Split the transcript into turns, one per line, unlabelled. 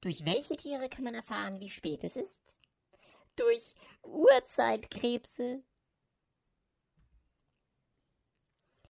Durch welche Tiere kann man erfahren, wie spät es ist? Durch Uhrzeitkrebse,